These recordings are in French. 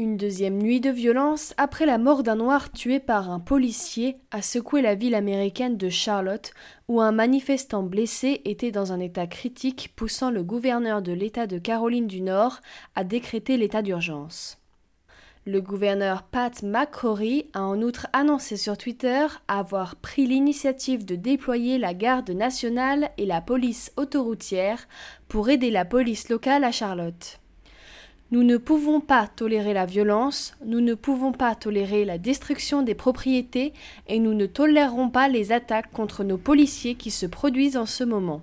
Une deuxième nuit de violence après la mort d'un noir tué par un policier a secoué la ville américaine de Charlotte où un manifestant blessé était dans un état critique poussant le gouverneur de l'État de Caroline du Nord à décréter l'état d'urgence. Le gouverneur Pat McCrory a en outre annoncé sur Twitter avoir pris l'initiative de déployer la garde nationale et la police autoroutière pour aider la police locale à Charlotte. Nous ne pouvons pas tolérer la violence, nous ne pouvons pas tolérer la destruction des propriétés et nous ne tolérerons pas les attaques contre nos policiers qui se produisent en ce moment,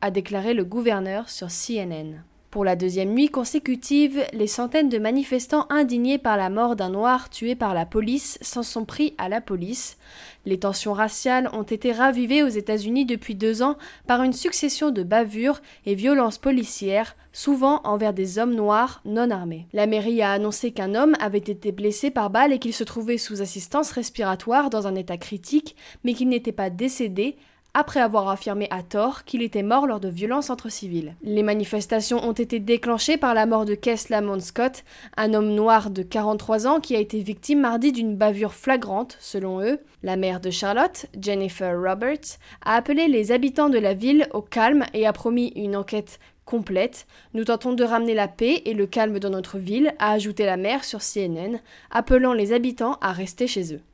a déclaré le gouverneur sur CNN. Pour la deuxième nuit consécutive, les centaines de manifestants indignés par la mort d'un noir tué par la police s'en sont pris à la police. Les tensions raciales ont été ravivées aux États-Unis depuis deux ans par une succession de bavures et violences policières, souvent envers des hommes noirs non armés. La mairie a annoncé qu'un homme avait été blessé par balle et qu'il se trouvait sous assistance respiratoire dans un état critique, mais qu'il n'était pas décédé, après avoir affirmé à tort qu'il était mort lors de violences entre civils. Les manifestations ont été déclenchées par la mort de Kess Lamont Scott, un homme noir de 43 ans qui a été victime mardi d'une bavure flagrante, selon eux. La maire de Charlotte, Jennifer Roberts, a appelé les habitants de la ville au calme et a promis une enquête complète. Nous tentons de ramener la paix et le calme dans notre ville, a ajouté la maire sur CNN, appelant les habitants à rester chez eux.